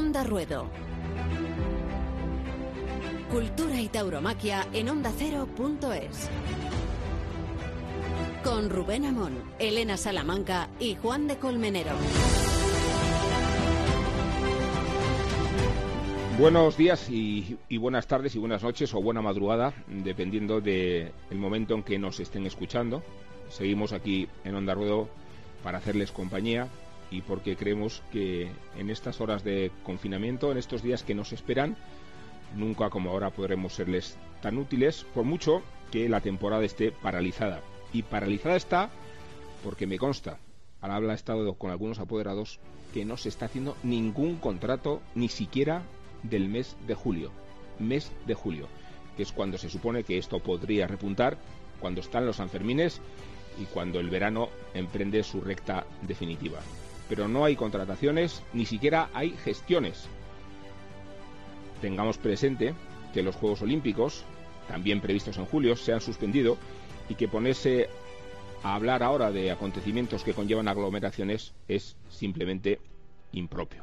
Onda Ruedo. Cultura y tauromaquia en ondacero.es. Con Rubén Amón, Elena Salamanca y Juan de Colmenero. Buenos días y, buenas tardes y buenas noches o buena madrugada, dependiendo del momento en que nos estén escuchando. Seguimos aquí en Onda Ruedo para hacerles compañía y porque creemos que en estas horas de confinamiento, en estos días que nos esperan, nunca como ahora podremos serles tan útiles, por mucho que la temporada esté paralizada. Y paralizada está porque me consta, al habla estado con algunos apoderados, que no se está haciendo ningún contrato, ni siquiera del mes de julio. Mes de julio, que es cuando se supone que esto podría repuntar, cuando están los Sanfermines y cuando el verano emprende su recta definitiva. Pero no hay contrataciones, ni siquiera hay gestiones. Tengamos presente que los Juegos Olímpicos, también previstos en julio, se han suspendido y que ponerse a hablar ahora de acontecimientos que conllevan aglomeraciones es simplemente impropio.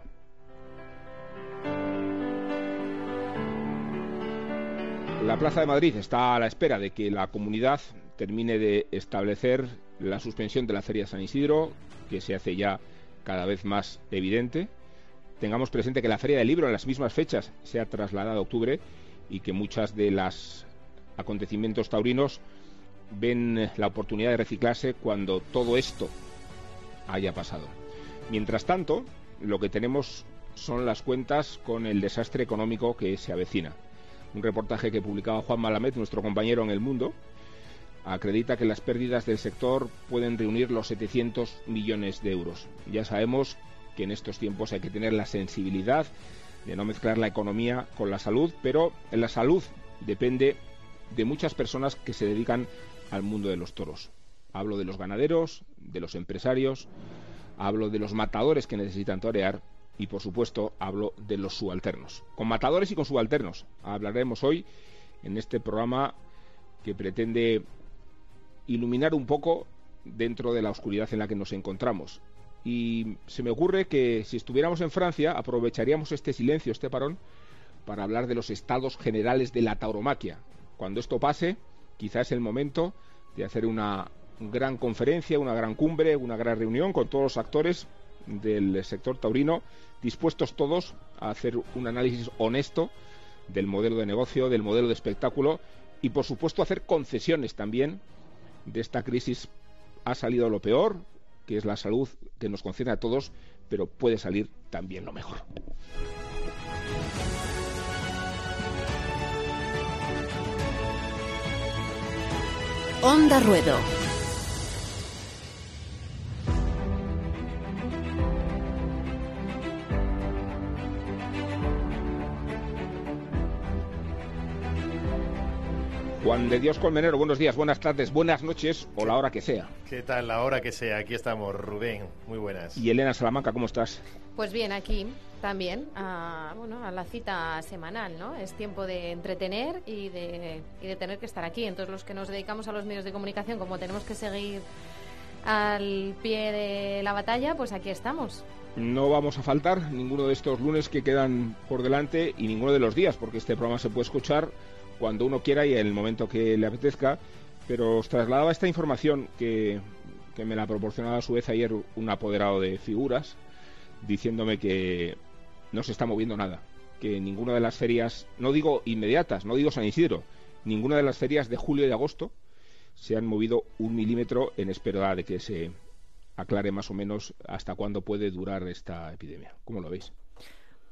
La Plaza de Madrid está a la espera de que la comunidad termine de establecer la suspensión de la Feria de San Isidro, que se hace ya cada vez más evidente. Tengamos presente que la Feria del Libro en las mismas fechas se ha trasladado a octubre y que muchas de los acontecimientos taurinos ven la oportunidad de reciclarse cuando todo esto haya pasado. Mientras tanto, lo que tenemos son las cuentas con el desastre económico que se avecina. Un reportaje que publicaba Juan Malamed, nuestro compañero en El Mundo, acredita que las pérdidas del sector pueden reunir los 700 millones de euros. Ya sabemos que en estos tiempos hay que tener la sensibilidad de no mezclar la economía con la salud, pero la salud depende de muchas personas que se dedican al mundo de los toros. Hablo de los ganaderos, de los empresarios, hablo de los matadores que necesitan torear y por supuesto hablo de los subalternos. Con matadores y con subalternos hablaremos hoy en este programa que pretende iluminar un poco dentro de la oscuridad en la que nos encontramos. Y se me ocurre que si estuviéramos en Francia aprovecharíamos este silencio, este parón, para hablar de los estados generales de la tauromaquia. Cuando esto pase, quizás es el momento de hacer una gran conferencia, una gran cumbre, una gran reunión con todos los actores del sector taurino, dispuestos todos a hacer un análisis honesto del modelo de negocio, del modelo de espectáculo y, por supuesto, hacer concesiones también de esta crisis. Ha salido lo peor, que es la salud que nos concierne a todos, pero puede salir también lo mejor. Onda Ruedo. Juan de Dios Colmenero, buenos días, buenas tardes, buenas noches o la hora que sea. ¿Qué tal la hora que sea? Aquí estamos, Rubén. Muy buenas. Y Elena Salamanca, ¿cómo estás? Pues bien, aquí también a, bueno, a la cita semanal, ¿no? Es tiempo de entretener y de, y de tener que estar aquí. Entonces los que nos dedicamos a los medios de comunicación, como tenemos que seguir al pie de la batalla, pues aquí estamos. No vamos a faltar ninguno de estos lunes que quedan por delante y ninguno de los días, porque este programa se puede escuchar cuando uno quiera y en el momento que le apetezca, pero os trasladaba esta información que, me la proporcionaba a su vez ayer un apoderado de figuras, diciéndome que no se está moviendo nada, que ninguna de las ferias, no digo inmediatas, no digo San Isidro, ninguna de las ferias de julio y agosto se han movido un milímetro en espera de que se aclare más o menos hasta cuándo puede durar esta epidemia. ¿Cómo lo veis?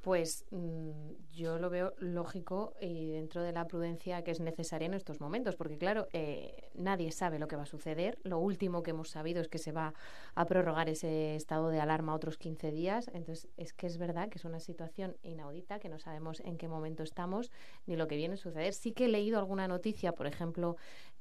Pues mmm, yo lo veo lógico y dentro de la prudencia que es necesaria en estos momentos, porque claro, eh, nadie sabe lo que va a suceder. Lo último que hemos sabido es que se va a prorrogar ese estado de alarma otros 15 días. Entonces, es que es verdad que es una situación inaudita, que no sabemos en qué momento estamos ni lo que viene a suceder. Sí que he leído alguna noticia, por ejemplo,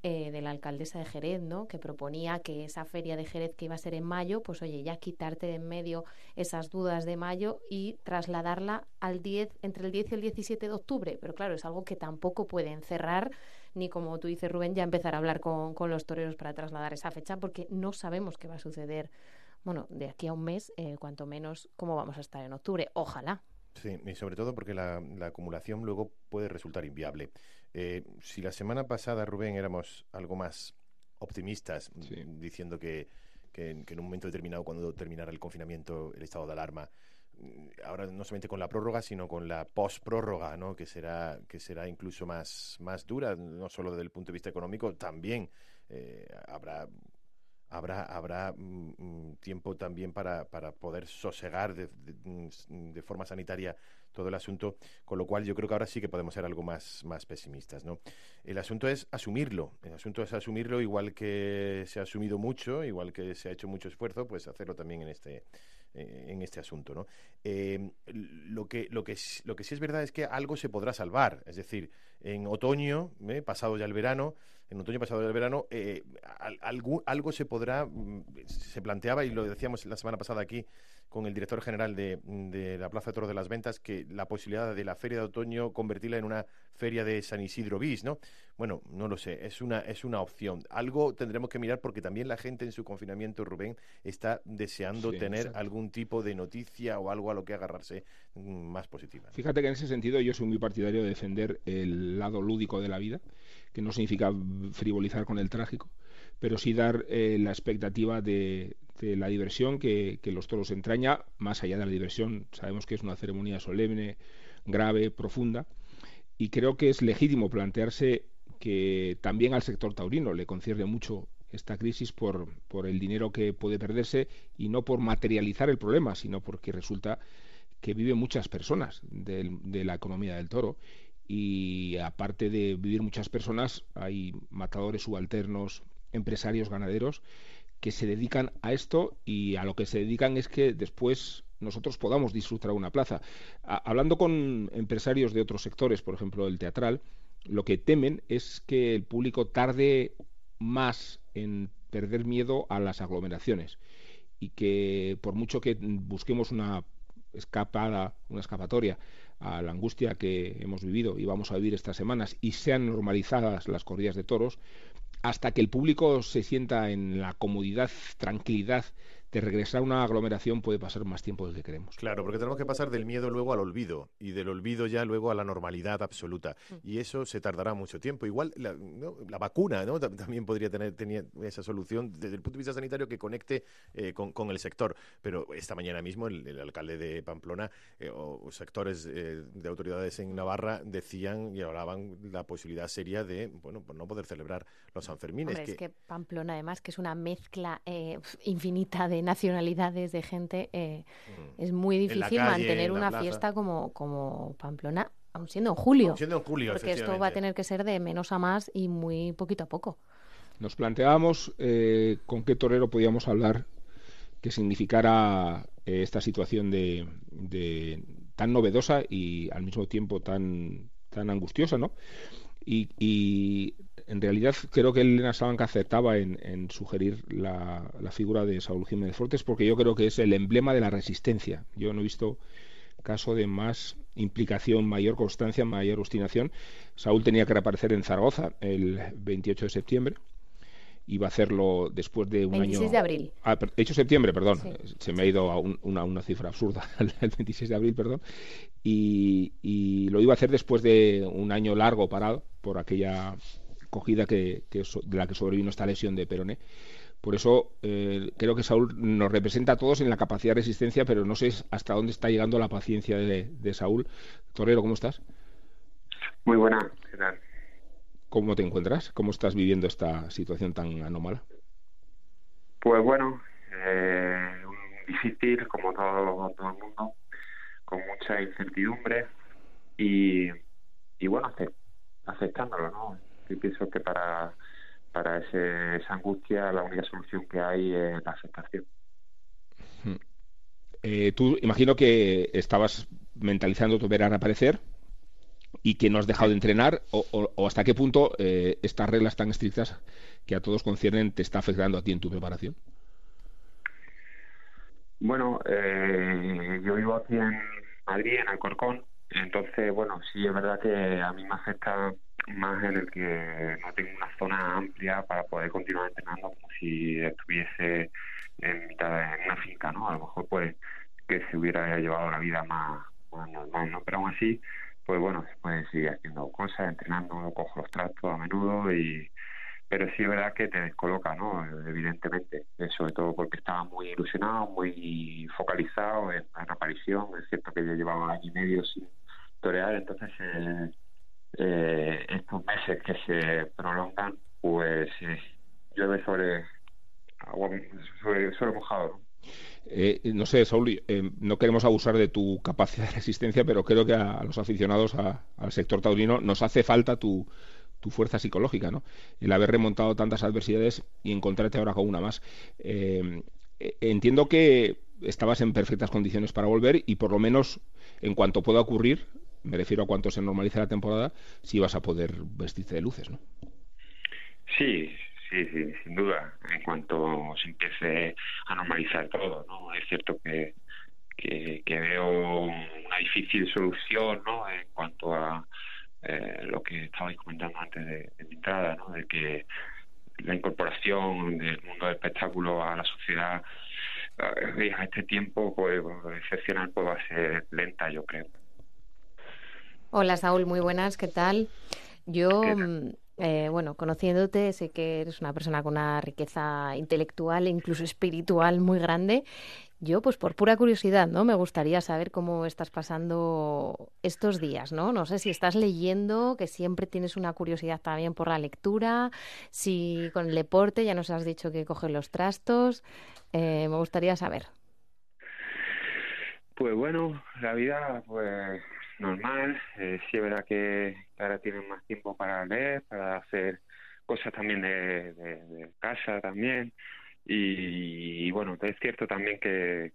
eh, de la alcaldesa de Jerez, ¿no? que proponía que esa feria de Jerez que iba a ser en mayo, pues oye, ya quitarte de en medio esas dudas de mayo y trasladarla al 10, entre el 10 y el 17 de octubre. Pero claro, es algo que tampoco pueden cerrar, ni como tú dices, Rubén, ya empezar a hablar con, los toreros para trasladar esa fecha, porque no sabemos qué va a suceder, bueno, de aquí a un mes, eh, cuanto menos cómo vamos a estar en octubre. Ojalá. Sí, y sobre todo porque la, acumulación luego puede resultar inviable. Eh, si la semana pasada, Rubén, éramos algo más optimistas, mm, diciendo que, que, en un momento determinado, cuando terminara el confinamiento, el estado de alarma, mm, ahora no solamente con la prórroga, sino con la post-prórroga, ¿no? que, será, que será incluso más, más dura, no solo desde el punto de vista económico, también eh, habrá habrá, habrá mm, tiempo también para, para poder sosegar de, de, forma sanitaria todo el asunto, con lo cual yo creo que ahora sí que podemos ser algo más, más pesimistas. ¿no? El asunto es asumirlo, el asunto es asumirlo igual que se ha asumido mucho, igual que se ha hecho mucho esfuerzo, pues hacerlo también en este, eh, en este asunto. ¿no? Eh, lo, que, lo, que, lo que sí es verdad es que algo se podrá salvar, es decir, en otoño, ¿eh? pasado ya el verano, en otoño pasado del verano, eh, algo, algo se podrá, mm, se planteaba, y lo decíamos la semana pasada aquí con el director general de, de la Plaza de Toros de las Ventas, que la posibilidad de la feria de otoño convertirla en una feria de San Isidro bis, ¿no? Bueno, no lo sé, es una, es una opción. Algo tendremos que mirar porque también la gente en su confinamiento, Rubén, está deseando tener algún tipo de noticia o algo a lo que agarrarse mm, más positiva. Fíjate que en ese sentido yo soy muy partidario de defender el lado lúdico de la vida que no significa frivolizar con el trágico, pero sí dar eh, la expectativa de, la diversión que, los toros entraña, más allá de la diversión. Sabemos que es una ceremonia solemne, grave, profunda, y creo que es legítimo plantearse que también al sector taurino le concierne mucho esta crisis por, por el dinero que puede perderse y no por materializar el problema, sino porque resulta que viven muchas personas de la economía del toro y aparte de vivir muchas personas, hay matadores subalternos, empresarios ganaderos que se dedican a esto y a lo que se dedican es que después nosotros podamos disfrutar una plaza. hablando con empresarios de otros sectores, por ejemplo el teatral, lo que temen es que el público tarde más en perder miedo a las aglomeraciones y que por mucho que busquemos una escapada, una escapatoria a la angustia que hemos vivido y vamos a vivir estas semanas y sean normalizadas las corridas de toros, hasta que el público se sienta en la comodidad, tranquilidad de regresar a una aglomeración puede pasar más tiempo del que queremos. Claro, porque tenemos que pasar del miedo luego al olvido y del olvido ya luego a la normalidad absoluta. Mm. Y eso se tardará mucho tiempo. Igual la, vacuna ¿no? también podría tener, esa solución desde el punto de vista sanitario que conecte eh, con, el sector. Pero esta mañana mismo el, alcalde de Pamplona eh, o sectores eh, de autoridades en Navarra decían y hablaban la posibilidad seria de bueno pues no poder celebrar los Sanfermines. Es que Pamplona además que es una mezcla infinita de nacionalidades, de gente, eh, mm. es muy difícil mantener una fiesta como, como Pamplona, aun siendo en julio. siendo en julio, Porque esto va a tener que ser de menos a más y muy poquito a poco. Nos planteábamos eh, con qué torero podíamos hablar que significara eh, esta situación de, de, tan novedosa y al mismo tiempo tan, tan angustiosa, ¿no? Y, y en realidad creo que Elena Sabanca acertaba en, sugerir la, figura de Saúl Jiménez Fortes porque yo creo que es el emblema de la resistencia. Yo no he visto caso de más implicación, mayor constancia, mayor obstinación. Saúl tenía que reaparecer en Zaragoza el 28 de septiembre. Iba a hacerlo después de un 26 año. de abril. Ah, 8 de septiembre, perdón. Se me ha ido a una, una, cifra absurda. el 26 de abril, perdón. Y, y, lo iba a hacer después de un año largo parado por aquella cogida que, de la que sobrevino esta lesión de Peroné. Por eso eh, creo que Saúl nos representa a todos en la capacidad de resistencia, pero no sé hasta dónde está llegando la paciencia de, Saúl. Torero, ¿cómo estás? Muy buena, ¿qué tal? ¿Cómo te encuentras? ¿Cómo estás viviendo esta situación tan anómala? Pues bueno, eh, difícil como todo, todo el mundo, con mucha incertidumbre y, y bueno, aceptándolo, ¿no? Y pienso que para, para ese, esa angustia la única solución que hay es la aceptación. Hmm. Eh, tú imagino que estabas mentalizando tu ver a reaparecer y que no has dejado de entrenar o, hasta qué punto eh, estas reglas tan estrictas que a todos conciernen te está afectando a ti en tu preparación. Bueno, eh, yo vivo aquí en Madrid, en Alcorcón, entonces, bueno, sí es verdad que a mí me afecta más en el que no tengo una zona amplia para poder continuar entrenando como si estuviese en mitad de una finca, ¿no? A lo mejor pues que se hubiera llevado la vida más, normal, ¿no? Pero aún así, pues bueno, se puede seguir haciendo cosas, entrenando, cojo los trastos a menudo y pero sí es verdad que te descoloca, ¿no? Evidentemente, eh, sobre todo porque estaba muy ilusionado, muy focalizado en la aparición, es cierto que yo llevaba año y medio sin entonces eh, eh, estos meses que se prolongan, pues llueve sobre, sobre, sobre mojado. Eh, no sé, Saúl, eh, no queremos abusar de tu capacidad de resistencia, pero creo que a, los aficionados al sector taurino nos hace falta tu, fuerza psicológica, ¿no? El haber remontado tantas adversidades y encontrarte ahora con una más. Eh, entiendo que estabas en perfectas condiciones para volver y por lo menos en cuanto pueda ocurrir, me refiero a cuanto se normalice la temporada, si vas a poder vestirte de luces, ¿no? Sí, Sí, sí, sin duda, en cuanto se empiece a normalizar todo, ¿no? Es cierto que, que, veo una difícil solución, ¿no? En cuanto a eh, lo que estabais comentando antes de, mi entrada, ¿no? De que la incorporación del mundo del espectáculo a la sociedad eh, a este tiempo pues, excepcional pues va a ser lenta, yo creo. Hola Saúl, muy buenas, ¿qué tal? Yo eh, bueno, conociéndote, sé que eres una persona con una riqueza intelectual e incluso espiritual muy grande. Yo, pues por pura curiosidad, ¿no? Me gustaría saber cómo estás pasando estos días, ¿no? No sé si estás leyendo, que siempre tienes una curiosidad también por la lectura, si con el deporte ya nos has dicho que coges los trastos. Eh, me gustaría saber. Pues bueno, la vida, pues normal. Eh, sí es verdad que ahora tienen más tiempo para leer, para hacer cosas también de, casa también. Y, bueno, es cierto también que,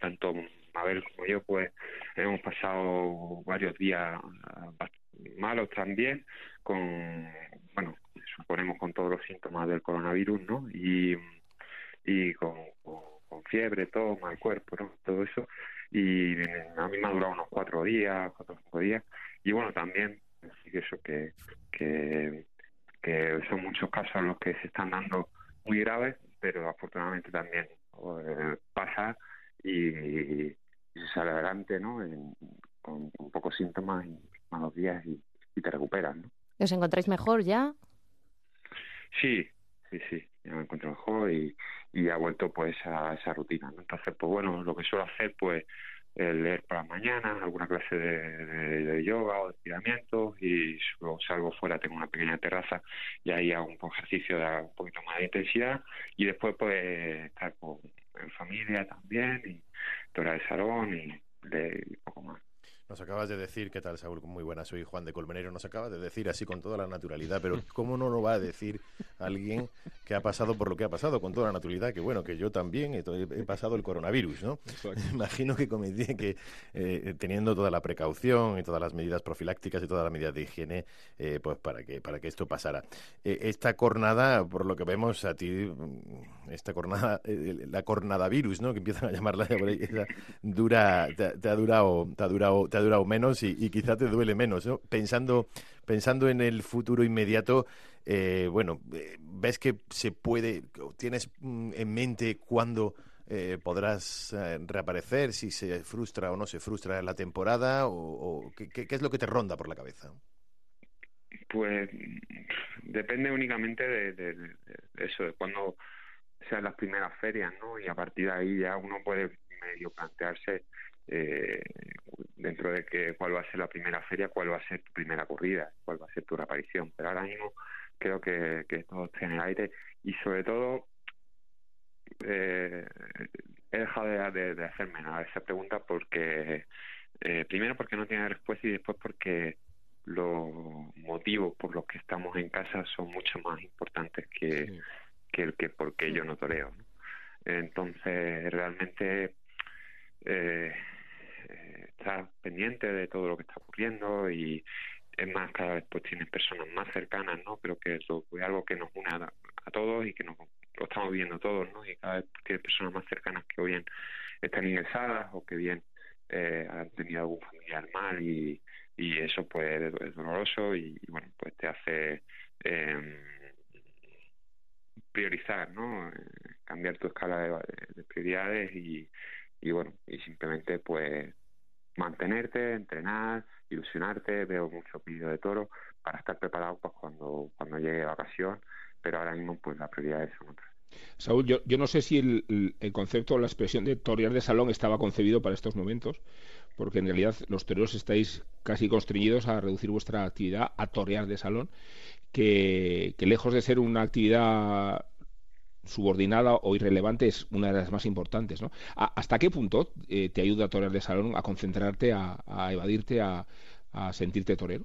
tanto Mabel como yo pues hemos pasado varios días malos también con, bueno, suponemos con todos los síntomas del coronavirus, ¿no? Y, y con, con, fiebre, todo, mal cuerpo, ¿no? Todo eso y a mí me ha durado unos cuatro días, cuatro o cinco días y bueno también así que eso que, que, son muchos casos los que se están dando muy graves pero afortunadamente también eh, pasa y, se sale adelante ¿no? con, pocos síntomas y malos días y, te recuperas ¿no? ¿Os encontráis mejor ya? Sí, sí, sí, ya me encuentro mejor y, y ha vuelto pues a esa rutina. Entonces, pues bueno, lo que suelo hacer pues leer para mañana, alguna clase de, yoga o de estiramientos y luego salgo fuera, tengo una pequeña terraza y ahí hago un ejercicio de un poquito más de intensidad y después pues estar con, en familia también y torar el salón y leer un poco más. Nos acabas de decir, ¿qué tal, Saúl? Muy buena, soy Juan de Colmenero. Nos acabas de decir así con toda la naturalidad, pero ¿cómo no lo va a decir alguien que ha pasado por lo que ha pasado con toda la naturalidad? Que bueno, que yo también he, pasado el coronavirus, ¿no? Imagino que, que eh, teniendo toda la precaución y todas las medidas profilácticas y todas las medidas de higiene, eh, pues para que, para que esto pasara. Eh, esta cornada, por lo que vemos a ti, mm, esta cornada, la cornada virus, ¿no? Que empiezan a llamarla, dura, te, ha durado, te ha durado ha durado menos y, quizá te duele menos. ¿no? Pensando, pensando en el futuro inmediato, eh, bueno, eh, ¿ves que se puede, tienes mm, en mente cuándo eh, podrás reaparecer, si se frustra o no se frustra la temporada, o, ¿qué, es lo que te ronda por la cabeza? Pues depende únicamente de, eso, de cuándo sean las primeras ferias, ¿no? Y a partir de ahí ya uno puede medio plantearse eh, dentro de que cuál va a ser la primera feria, cuál va a ser tu primera corrida, cuál va a ser tu reaparición. Pero ahora mismo creo que, que todo tiene aire y sobre todo eh, he dejado de, de, hacerme nada esa pregunta porque eh, primero porque no tiene respuesta y después porque los motivos por los que estamos en casa son mucho más importantes que, que el que porque yo no toreo. Entonces realmente eh, estar pendiente de todo lo que está ocurriendo y es más, cada vez pues tienes personas más cercanas, ¿no? Creo que eso es algo que nos une a, todos y que nos, lo estamos viendo todos, ¿no? Y cada vez tienes personas más cercanas que bien están ingresadas o que bien eh, han tenido algún familiar mal y, y eso pues es doloroso y, bueno, pues te hace eh, priorizar, ¿no? cambiar tu escala de, de prioridades y, y bueno, y simplemente pues mantenerte, entrenar, ilusionarte, veo muchos vídeos de toro para estar preparado pues cuando, cuando llegue la ocasión, pero ahora mismo pues las prioridades son otras. Saúl, yo, yo no sé si el, el, concepto o la expresión de torear de salón estaba concebido para estos momentos, porque en realidad los toreros estáis casi constreñidos a reducir vuestra actividad a torear de salón, que, que lejos de ser una actividad subordinada o irrelevante es una de las más importantes. ¿no? ¿Hasta qué punto eh, te ayuda a torear de salón a concentrarte, a, a evadirte, a, a, sentirte torero?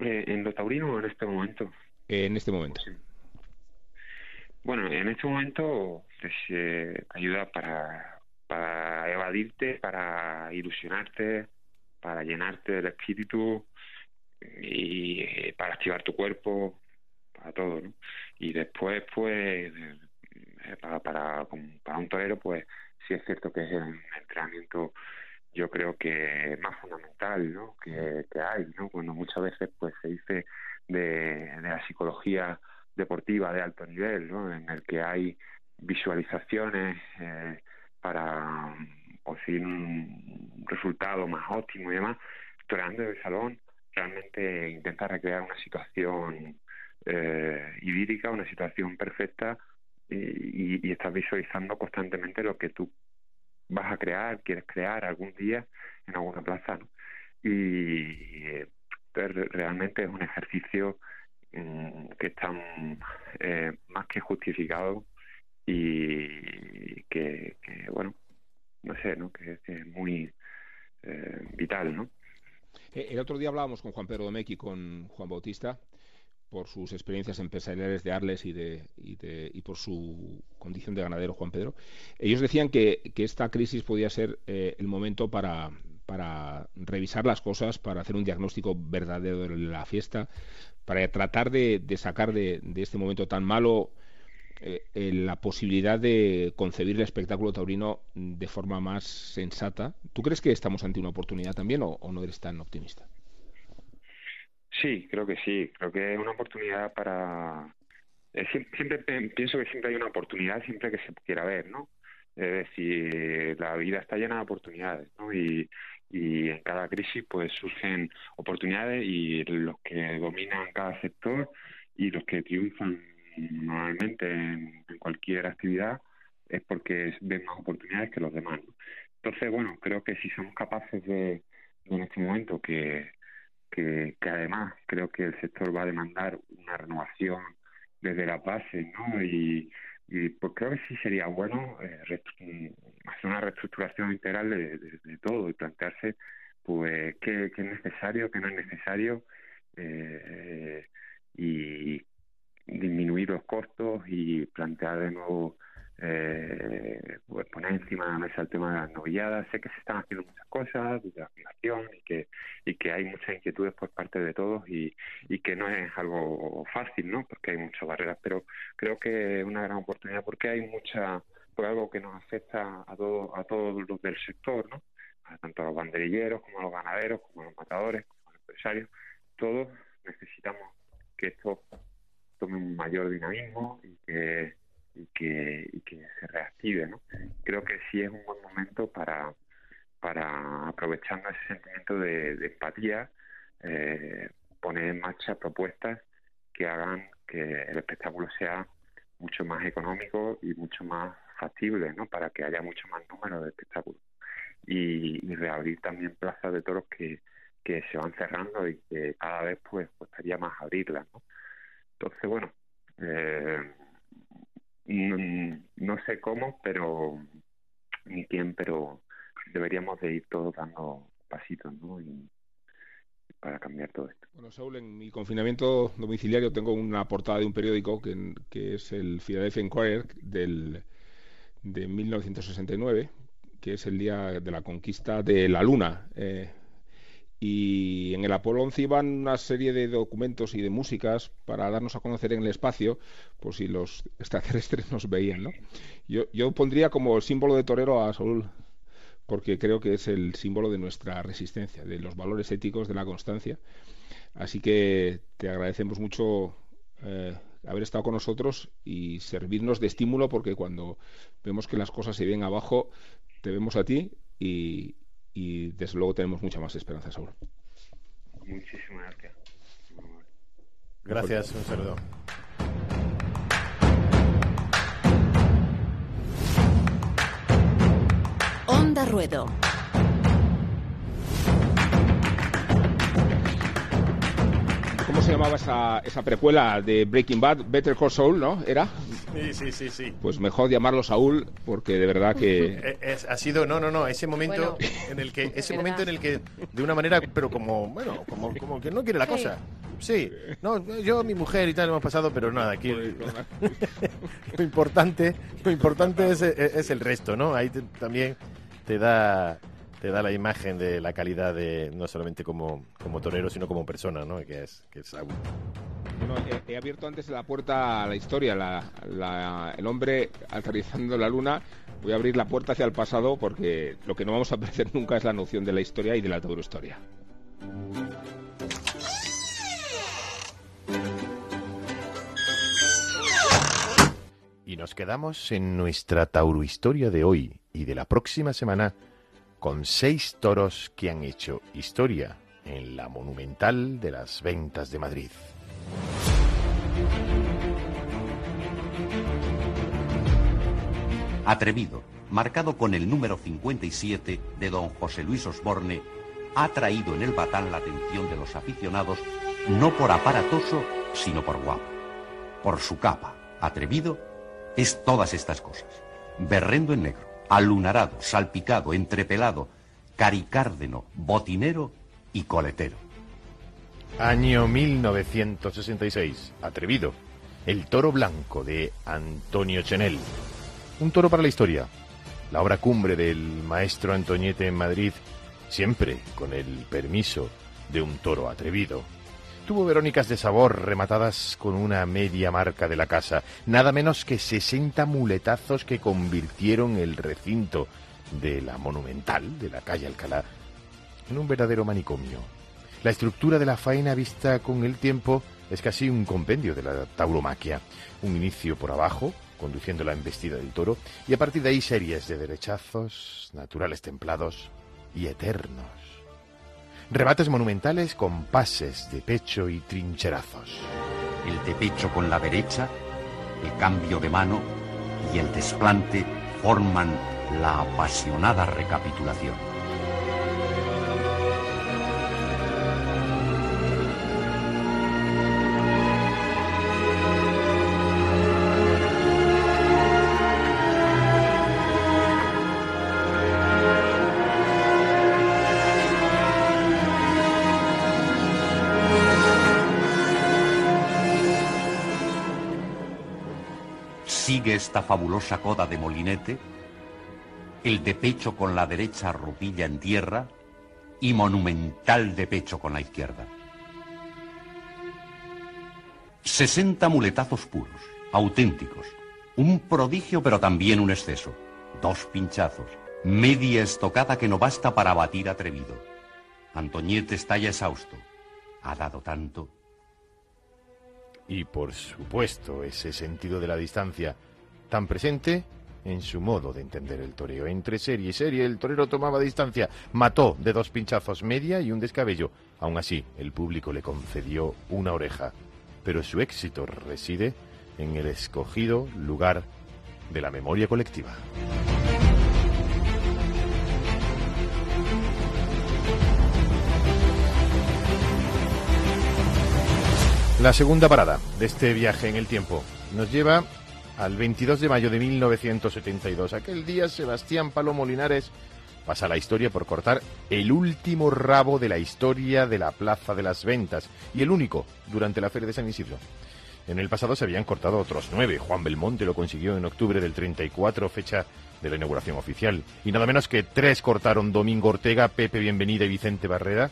Eh, ¿En lo taurino o en este momento? Eh, en este momento. Bueno, en este momento pues, te ayuda para, para evadirte, para ilusionarte, para llenarte del espíritu y para activar tu cuerpo, a todo, ¿no? Y después, pues, eh, para, para, un torero, pues, sí es cierto que es el entrenamiento yo creo que más fundamental ¿no? que, que hay ¿no? cuando muchas veces pues se dice de, de la psicología deportiva de alto nivel ¿no? en el que hay visualizaciones eh, para conseguir un resultado más óptimo y demás toreando el salón realmente intenta recrear una situación eh, idílica, una situación perfecta y, y, estás visualizando constantemente lo que tú vas a crear, quieres crear algún día en alguna plaza. Y eh, realmente es un ejercicio mm, que está eh, más que justificado y que, bueno, no sé, ¿no? Que, es muy eh, vital, ¿no? Eh, el otro día hablábamos con Juan Pedro Domecq y con Juan Bautista por sus experiencias empresariales de Arles y, de, y, de, y por su condición de ganadero, Juan Pedro, ellos decían que, que esta crisis podía ser eh, el momento para, para revisar las cosas, para hacer un diagnóstico verdadero de la fiesta, para tratar de, de sacar de, de, este momento tan malo eh, eh, la posibilidad de concebir el espectáculo taurino de forma más sensata. ¿Tú crees que estamos ante una oportunidad también o, o no eres tan optimista? Sí, creo que sí. Creo que es una oportunidad para... Eh, siempre, siempre, pienso que siempre hay una oportunidad siempre que se quiera ver, ¿no? Es decir, la vida está llena de oportunidades, ¿no? Y, y en cada crisis pues surgen oportunidades y los que dominan cada sector y los que triunfan normalmente en, en cualquier actividad es porque ven más oportunidades que los demás. ¿no? Entonces, bueno, creo que si somos capaces de, de en este momento que que, además creo que el sector va a demandar una renovación desde la base, ¿no? Y, pues creo que sí sería bueno eh, hacer una reestructuración integral de, todo y plantearse pues qué, qué, es necesario, qué no es necesario eh, y disminuir los costos y plantear de nuevo eh, pues poner encima de la mesa el tema de las novilladas. Sé que se están haciendo muchas cosas de la migración y que, y que hay muchas inquietudes por parte de todos y, y que no es algo fácil, ¿no? Porque hay muchas barreras, pero creo que es una gran oportunidad porque hay mucha, por algo que nos afecta a, todo, a todos los del sector, ¿no? A tanto a los banderilleros como a los ganaderos, como a los matadores, como a los empresarios. Todos necesitamos que esto tome un mayor dinamismo y que y que, y que se reactive. ¿no? Creo que sí es un buen momento para, para aprovechando ese sentimiento de, empatía, eh, poner en marcha propuestas que hagan que el espectáculo sea mucho más económico y mucho más factible, ¿no? Para que haya mucho más número de espectáculos. Y, y reabrir también plazas de toros que, que se van cerrando y que cada vez pues costaría más abrirlas, ¿no? Entonces, bueno, eh, no, sé cómo, pero ni quién, pero deberíamos de ir todos dando pasitos, ¿no? Y, para cambiar todo esto. Bueno, Saúl, en mi confinamiento domiciliario tengo una portada de un periódico que, que es el Philadelphia Inquirer del, de 1969, que es el día de la conquista de la Luna. Eh, y en el Apolo 11 iban una serie de documentos y de músicas para darnos a conocer en el espacio, por si los extraterrestres nos veían, ¿no? Yo, yo pondría como símbolo de torero a Saúl, porque creo que es el símbolo de nuestra resistencia, de los valores éticos, de la constancia. Así que te agradecemos mucho eh, haber estado con nosotros y servirnos de estímulo porque cuando vemos que las cosas se vienen abajo, te vemos a ti y, desde luego tenemos mucha más esperanza, Saúl. Muchísimas gracias. Gracias, un saludo. Onda Ruedo. ¿Cómo se llamaba esa, esa precuela de Breaking Bad? Better Call Saul, ¿no? ¿Era? Sí, sí, sí, sí. Pues mejor llamarlo Saúl, porque de verdad que... Eh, ha sido, no, no, no, ese momento en el que, ese momento en el que, de una manera, pero como, bueno, como, como que no quiere la cosa. Sí, no, yo, mi mujer y tal hemos pasado, pero nada, aquí lo importante, lo importante es, es, el resto, ¿no? Ahí también te da te da la imagen de la calidad de no solamente como, como torero, sino como persona, ¿no? Que es, que es bueno, he, abierto antes la puerta a la historia, la, el hombre aterrizando la luna. Voy a abrir la puerta hacia el pasado porque lo que no vamos a perder nunca es la noción de la historia y de la taurohistoria. Y nos quedamos en nuestra taurohistoria de hoy y de la próxima semana con seis toros que han hecho historia en la monumental de las ventas de Madrid. Atrevido, marcado con el número 57 de don José Luis Osborne, ha traído en el batán la atención de los aficionados no por aparatoso, sino por guapo. Por su capa, atrevido, es todas estas cosas. Berrendo en negro, alunarado, salpicado, entrepelado, caricárdeno, botinero y coletero. Año 1966. Atrevido. El toro blanco de Antonio Chenel. Un toro para la historia. La obra cumbre del maestro Antoñete en Madrid, siempre con el permiso de un toro atrevido. Tuvo Verónicas de sabor rematadas con una media marca de la casa, nada menos que 60 muletazos que convirtieron el recinto de la monumental de la calle Alcalá en un verdadero manicomio. La estructura de la faena vista con el tiempo es casi un compendio de la tauromaquia. Un inicio por abajo, conduciendo la embestida del toro, y a partir de ahí series de derechazos, naturales templados y eternos rebates monumentales con pases de pecho y trincherazos. El de pecho con la derecha, el cambio de mano y el desplante forman la apasionada recapitulación. Esta fabulosa coda de molinete, el de pecho con la derecha rupilla en tierra y monumental de pecho con la izquierda. 60 muletazos puros, auténticos, un prodigio pero también un exceso, dos pinchazos, media estocada que no basta para batir atrevido. Antoñete está ya exhausto, ha dado tanto. Y por supuesto ese sentido de la distancia tan presente en su modo de entender el toreo. Entre serie y serie el torero tomaba distancia, mató de dos pinchazos media y un descabello. Aún así, el público le concedió una oreja, pero su éxito reside en el escogido lugar de la memoria colectiva. La segunda parada de este viaje en el tiempo nos lleva al 22 de mayo de 1972. Aquel día Sebastián Palomo Linares pasa la historia por cortar el último rabo de la historia de la Plaza de las Ventas y el único durante la Feria de San Isidro. En el pasado se habían cortado otros nueve. Juan Belmonte lo consiguió en octubre del 34, fecha de la inauguración oficial. Y nada menos que tres cortaron Domingo Ortega, Pepe Bienvenida y Vicente Barrera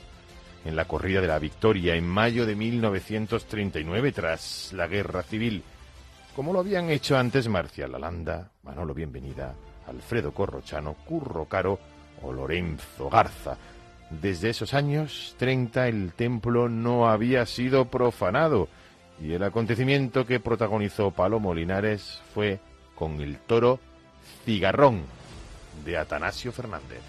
en la corrida de la victoria en mayo de 1939 tras la guerra civil como lo habían hecho antes Marcial Alanda, Manolo Bienvenida, Alfredo Corrochano, Curro Caro o Lorenzo Garza. Desde esos años 30 el templo no había sido profanado Y el acontecimiento que protagonizó Palomo Linares fue con el toro Cigarrón de Atanasio Fernández.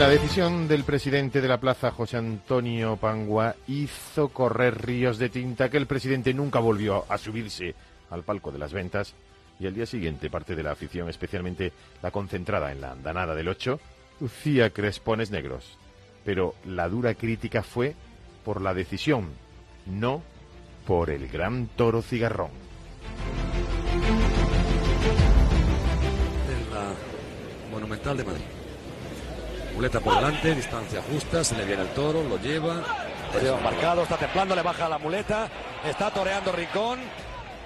La decisión del presidente de la plaza, José Antonio Pangua, hizo correr ríos de tinta que el presidente nunca volvió a subirse al palco de las ventas y al día siguiente parte de la afición, especialmente la concentrada en la andanada del 8, lucía crespones negros. Pero la dura crítica fue por la decisión, no por el gran toro cigarrón. La Monumental de Madrid. Muleta por delante, distancia justa, se le viene el toro, lo lleva. Lo lleva marcado, está templando, le baja la muleta, está toreando Rincón,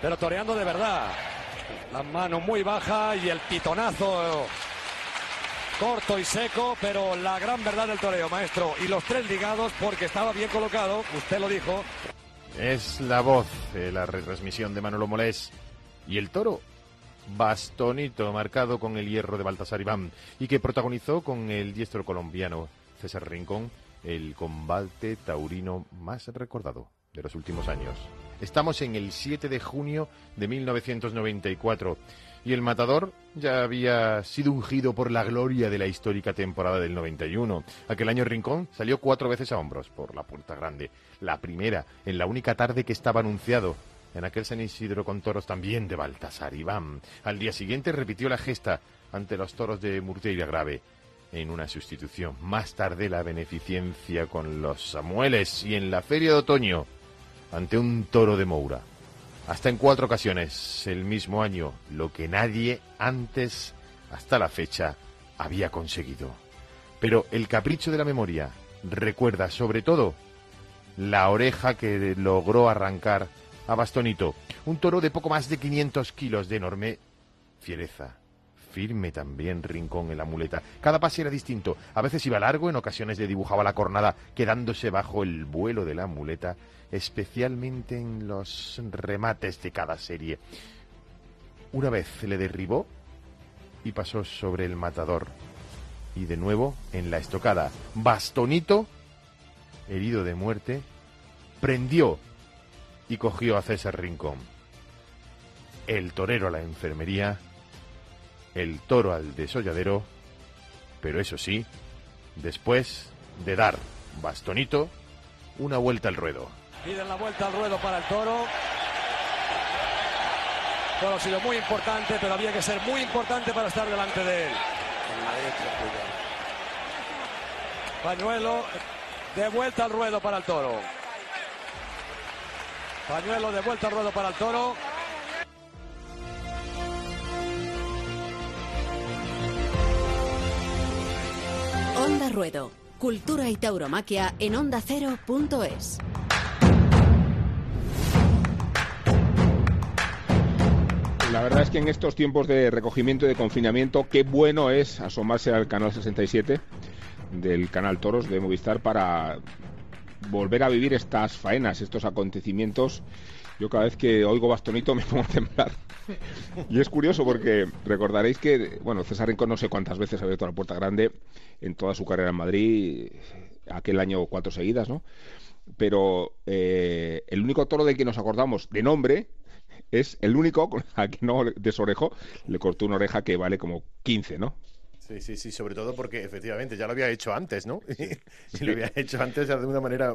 pero toreando de verdad. La mano muy baja y el pitonazo corto y seco, pero la gran verdad del toreo, maestro. Y los tres ligados porque estaba bien colocado, usted lo dijo. Es la voz de la retransmisión de Manolo Molés. Y el toro, bastonito, marcado con el hierro de Baltasar Iván, y que protagonizó con el diestro colombiano César Rincón el combate taurino más recordado de los últimos años. Estamos en el 7 de junio de 1994 y el matador ya había sido ungido por la gloria de la histórica temporada del 91. Aquel año Rincón salió cuatro veces a hombros por la puerta grande. La primera, en la única tarde que estaba anunciado. En aquel San Isidro con toros también de Baltasar Iván. Al día siguiente repitió la gesta ante los toros de Murteira Grave en una sustitución. Más tarde la beneficencia con los Samueles y en la feria de otoño ante un toro de Moura. Hasta en cuatro ocasiones el mismo año, lo que nadie antes, hasta la fecha, había conseguido. Pero el capricho de la memoria recuerda sobre todo la oreja que logró arrancar a Bastonito, un toro de poco más de 500 kilos de enorme fiereza. Firme también rincón en la muleta. Cada pase era distinto. A veces iba largo, en ocasiones le dibujaba la cornada quedándose bajo el vuelo de la muleta especialmente en los remates de cada serie. Una vez le derribó y pasó sobre el matador. Y de nuevo en la estocada. Bastonito, herido de muerte, prendió y cogió a César Rincón. El torero a la enfermería, el toro al desolladero, pero eso sí, después de dar Bastonito una vuelta al ruedo. Piden la vuelta al ruedo para el toro. Todo ha sido muy importante, pero había que ser muy importante para estar delante de él. Pañuelo de vuelta al ruedo para el toro. Pañuelo de vuelta al ruedo para el toro. Onda Ruedo. Cultura y tauromaquia en ondacero.es. La verdad es que en estos tiempos de recogimiento y de confinamiento, qué bueno es asomarse al canal 67 del canal Toros de Movistar para volver a vivir estas faenas, estos acontecimientos. Yo cada vez que oigo bastonito me pongo a temblar. Y es curioso porque recordaréis que, bueno, César Rincón no sé cuántas veces ha abierto la puerta grande en toda su carrera en Madrid, aquel año cuatro seguidas, ¿no? Pero eh, el único toro de que nos acordamos de nombre es el único a que no desorejó, le cortó una oreja que vale como 15, ¿no? Sí, sí, sí, sobre todo porque efectivamente ya lo había hecho antes, ¿no? y lo había hecho antes de una manera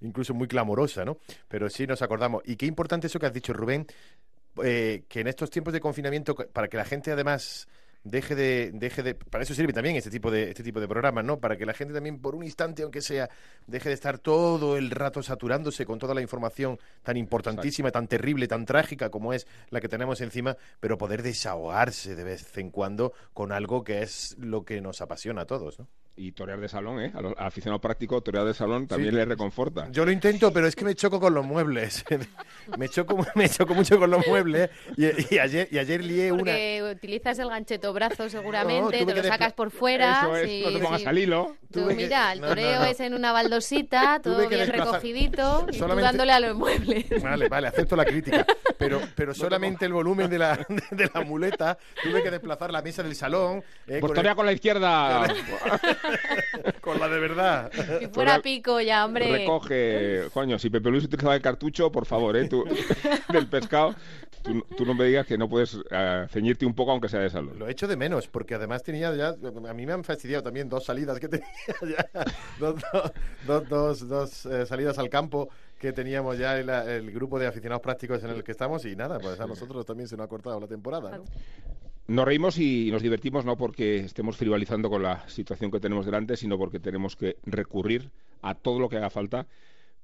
incluso muy clamorosa, ¿no? Pero sí nos acordamos. Y qué importante eso que has dicho, Rubén, eh, que en estos tiempos de confinamiento, para que la gente además deje de, deje de, para eso sirve también este tipo de, este tipo de programas, ¿no? Para que la gente también por un instante, aunque sea, deje de estar todo el rato saturándose con toda la información tan importantísima, tan terrible, tan trágica como es la que tenemos encima, pero poder desahogarse de vez en cuando con algo que es lo que nos apasiona a todos, ¿no? Y torear de salón, ¿eh? Al, aficionado práctico, torear de salón también le reconforta. Yo lo intento, pero es que me choco con los muebles. me, choco, me choco mucho con los muebles. Y, ayer, y ayer lié una. Porque utilizas el gancheto brazo seguramente, te lo sacas por fuera. Eso es, no te pongas al hilo. Tú, mira, el toreo es en una baldosita, todo bien recogidito, y tú dándole a los muebles. Vale, vale, acepto la crítica. Pero, pero solamente el volumen de la, de la muleta, tuve que desplazar la mesa del salón. Eh, pues torea con la izquierda. Con la de verdad. Si fuera pico ya, hombre. Recoge, coño, si Pepe Luis utilizaba el cartucho, por favor, ¿eh? Tú, del pescado, tú, no me digas que no puedes eh, ceñirte un poco aunque sea de salud. Lo echo de menos, porque además tenía ya, a mí me han fastidiado también dos salidas que tenía ya, dos, dos, dos, eh, salidas al campo que teníamos ya el, el, grupo de aficionados prácticos en el que estamos y nada, pues a nosotros también se nos ha cortado la temporada. ¿no? Nos reímos y nos divertimos no porque estemos frivolizando con la situación que tenemos delante, sino porque tenemos que recurrir a todo lo que haga falta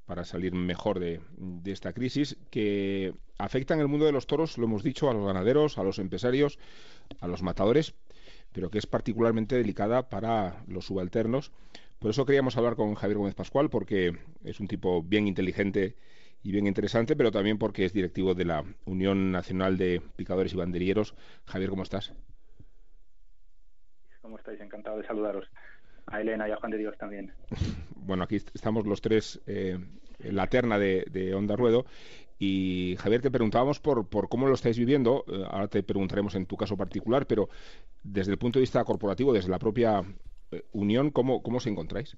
para salir mejor de, esta crisis que afecta en el mundo de los toros, lo hemos dicho, a los ganaderos, a los empresarios, a los matadores, pero que es particularmente delicada para los subalternos. Por eso queríamos hablar con Javier Gómez Pascual, porque es un tipo bien inteligente y bien interesante, pero también porque es directivo de la Unión Nacional de Picadores y Banderilleros. Javier, ¿cómo estás? ¿Cómo estáis? Encantado de saludaros. A Elena y a Juan de Dios también. bueno, aquí estamos los tres eh, en la terna de, Onda Ruedo. Y Javier, te preguntábamos por, por cómo lo estáis viviendo. Eh, ahora te preguntaremos en tu caso particular, pero desde el punto de vista corporativo, desde la propia eh, Unión, ¿cómo, cómo os encontráis?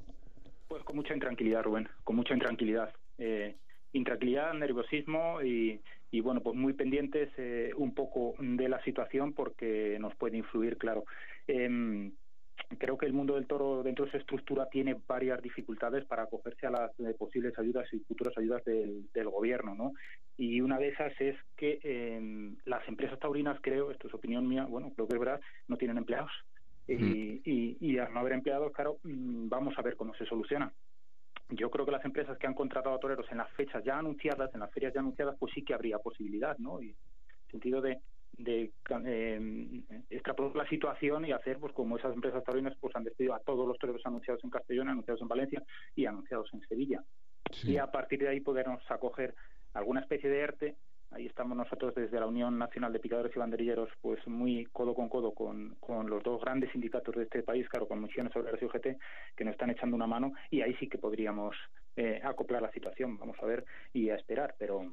Pues con mucha intranquilidad, Rubén, con mucha intranquilidad. Eh, intranquilidad, nerviosismo y, y bueno, pues muy pendientes eh, un poco de la situación porque nos puede influir, claro. Eh, creo que el mundo del toro dentro de su estructura tiene varias dificultades para acogerse a las eh, posibles ayudas y futuras ayudas del, del, gobierno, ¿no? Y una de esas es que em, las empresas taurinas, creo, esto es opinión mía, bueno, creo que es verdad, no tienen empleados. Y, y, y, al no haber empleados, claro, mm, vamos a ver cómo se soluciona yo creo que las empresas que han contratado a toreros en las fechas ya anunciadas, en las ferias ya anunciadas, pues sí que habría posibilidad, ¿no? Y en el sentido de, de eh, extrapolar la situación y hacer, pues como esas empresas taurinas pues han despedido a todos los toreros anunciados en Castellón, anunciados en Valencia y anunciados en Sevilla. Y a partir de ahí podernos acoger alguna especie de ERTE Ahí estamos nosotros desde la Unión Nacional de Picadores y Banderilleros, pues muy codo con codo con, con los dos grandes sindicatos de este país, claro, con Misiones Obreras y UGT, que nos están echando una mano y ahí sí que podríamos eh, acoplar la situación, vamos a ver y a esperar, pero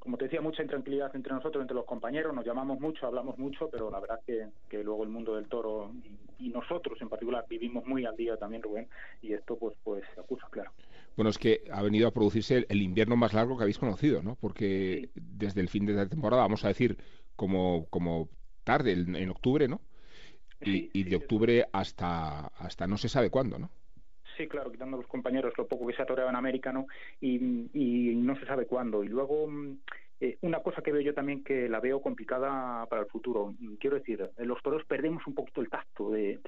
como te decía, mucha intranquilidad entre nosotros, entre los compañeros, nos llamamos mucho, hablamos mucho, pero la verdad que, que luego el mundo del toro y, nosotros en particular vivimos muy al día también, Rubén, y esto pues pues acusa, claro. Bueno, es que ha venido a producirse el, invierno más largo que habéis conocido, ¿no? Porque desde el fin de la temporada, vamos a decir, como, como tarde, en, octubre, ¿no? Y, de octubre hasta, hasta no se sabe cuándo, ¿no? Sí, claro, quitando a los compañeros lo poco que se ha toreado en América, ¿no? Y, no se sabe cuándo. Y luego, mm, eh, una cosa que veo yo también que la veo complicada para el futuro. Quiero decir, los toros perdemos un poquito el tacto de,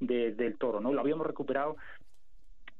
de, del toro, ¿no? Lo habíamos recuperado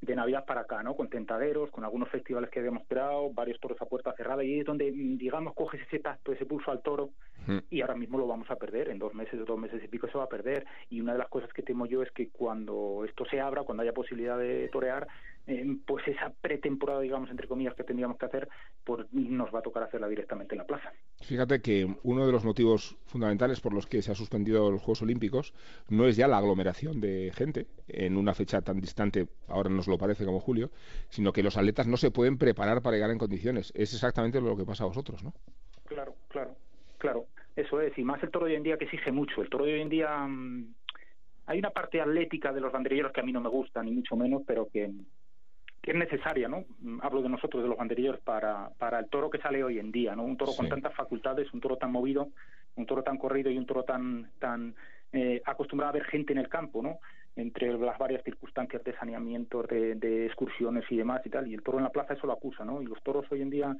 de Navidad para acá, ¿no? Con tentaderos, con algunos festivales que habíamos esperado, varios toros a puerta cerrada, y es donde, digamos, coges ese tacto, ese pulso al toro, hmm. y ahora mismo lo vamos a perder, en dos meses, dos meses y pico se va a perder, y una de las cosas que temo yo es que cuando esto se abra, cuando haya posibilidad de torear, eh, pues esa pretemporada, digamos, entre comillas, que tendríamos que hacer, pues nos va a tocar hacerla directamente en la plaza. Fíjate que uno de los motivos fundamentales por los que se ha suspendido los Juegos Olímpicos no es ya la aglomeración de gente en una fecha tan distante, ahora nos lo parece como julio, sino que los atletas no se pueden preparar para llegar en condiciones. Es exactamente lo que pasa a vosotros, ¿no? Claro, claro, claro. Eso es. Y más el toro de hoy en día que exige mucho. El toro de hoy en día... Mm, hay una parte atlética de los banderilleros que a mí no me gusta, ni mucho menos, pero que que es necesaria, ¿no? Hablo de nosotros, de los banderillos, para, para el toro que sale hoy en día, ¿no? Un toro con tantas facultades, un toro tan movido, un toro tan corrido y un toro tan, tan eh, acostumbrado a ver gente en el campo, ¿no? Entre las varias circunstancias de saneamiento, de, de excursiones y demás y tal, y el toro en la plaza eso lo acusa, ¿no? Y los toros hoy en día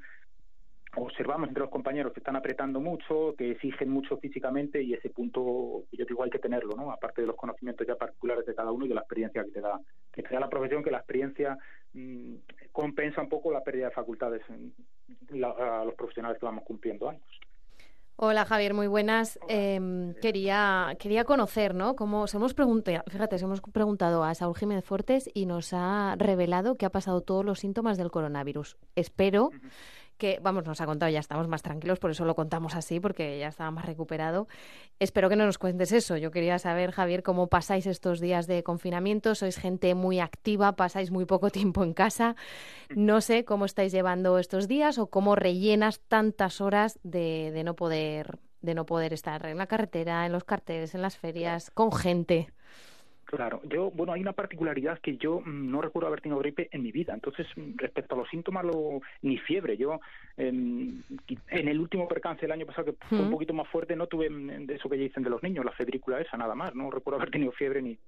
observamos entre los compañeros que están apretando mucho, que exigen mucho físicamente y ese punto yo digo hay que tenerlo, ¿no? Aparte de los conocimientos ya particulares de cada uno y de la experiencia que te da, que te da la profesión, que la experiencia mm, compensa un poco la pérdida de facultades en a los profesionales que vamos cumpliendo años. Hola Javier, muy buenas. Em, quería, quería conocer, ¿no? Como se hemos preguntado, fíjate, se hemos preguntado a Saúl Jiménez Fortes y nos ha revelado que ha pasado todos los síntomas del coronavirus. Espero que, vamos, nos ha contado, ya estamos más tranquilos, por eso lo contamos así, porque ya estaba más recuperado. Espero que no nos cuentes eso. Yo quería saber, Javier, cómo pasáis estos días de confinamiento. Sois gente muy activa, pasáis muy poco tiempo en casa. No sé cómo estáis llevando estos días o cómo rellenas tantas horas de, de no poder de no poder estar en la carretera, en los carteles, en las ferias, con gente. Claro, yo, bueno, hay una particularidad que yo mm, no recuerdo haber tenido gripe en mi vida. Entonces, mm, respecto a los síntomas, lo, ni fiebre. Yo, en el último percance del año pasado, que fue un poquito más fuerte, no tuve mm, de eso que dicen de los niños, la febrícula esa, nada más. No recuerdo haber tenido fiebre ni,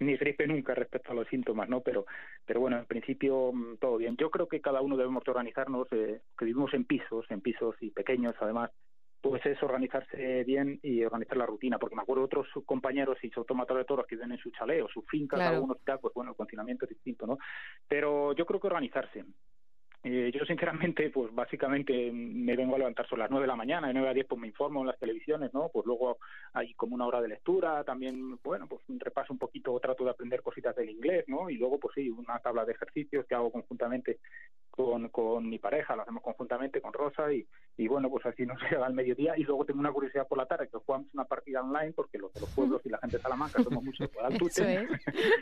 ni gripe nunca respecto a los síntomas, ¿no? Pero, pero bueno, en principio todo bien. Yo creo que cada uno debemos organizarnos, eh, que vivimos en pisos, en pisos y pequeños además, pues es organizarse bien y organizar la rutina, porque me acuerdo otros compañeros y automatores de toros que viven en su chaleo, su finca, cada uno está, pues bueno, el confinamiento es distinto, ¿no? Pero yo creo que organizarse. Eh, yo sinceramente, pues básicamente me vengo a levantar sobre las nueve de la mañana, de nueve a diez pues me informo en las televisiones, ¿no? Pues luego hay como una hora de lectura, también, bueno, pues repaso un poquito, trato de aprender cositas del inglés, ¿no? Y luego pues sí, una tabla de ejercicios que hago conjuntamente con, con mi pareja, lo hacemos conjuntamente con Rosa y, y bueno, pues así nos llega al mediodía y luego tengo una curiosidad por la tarde que jugamos una partida online porque los de los pueblos y la gente de Salamanca somos muchos por Altute.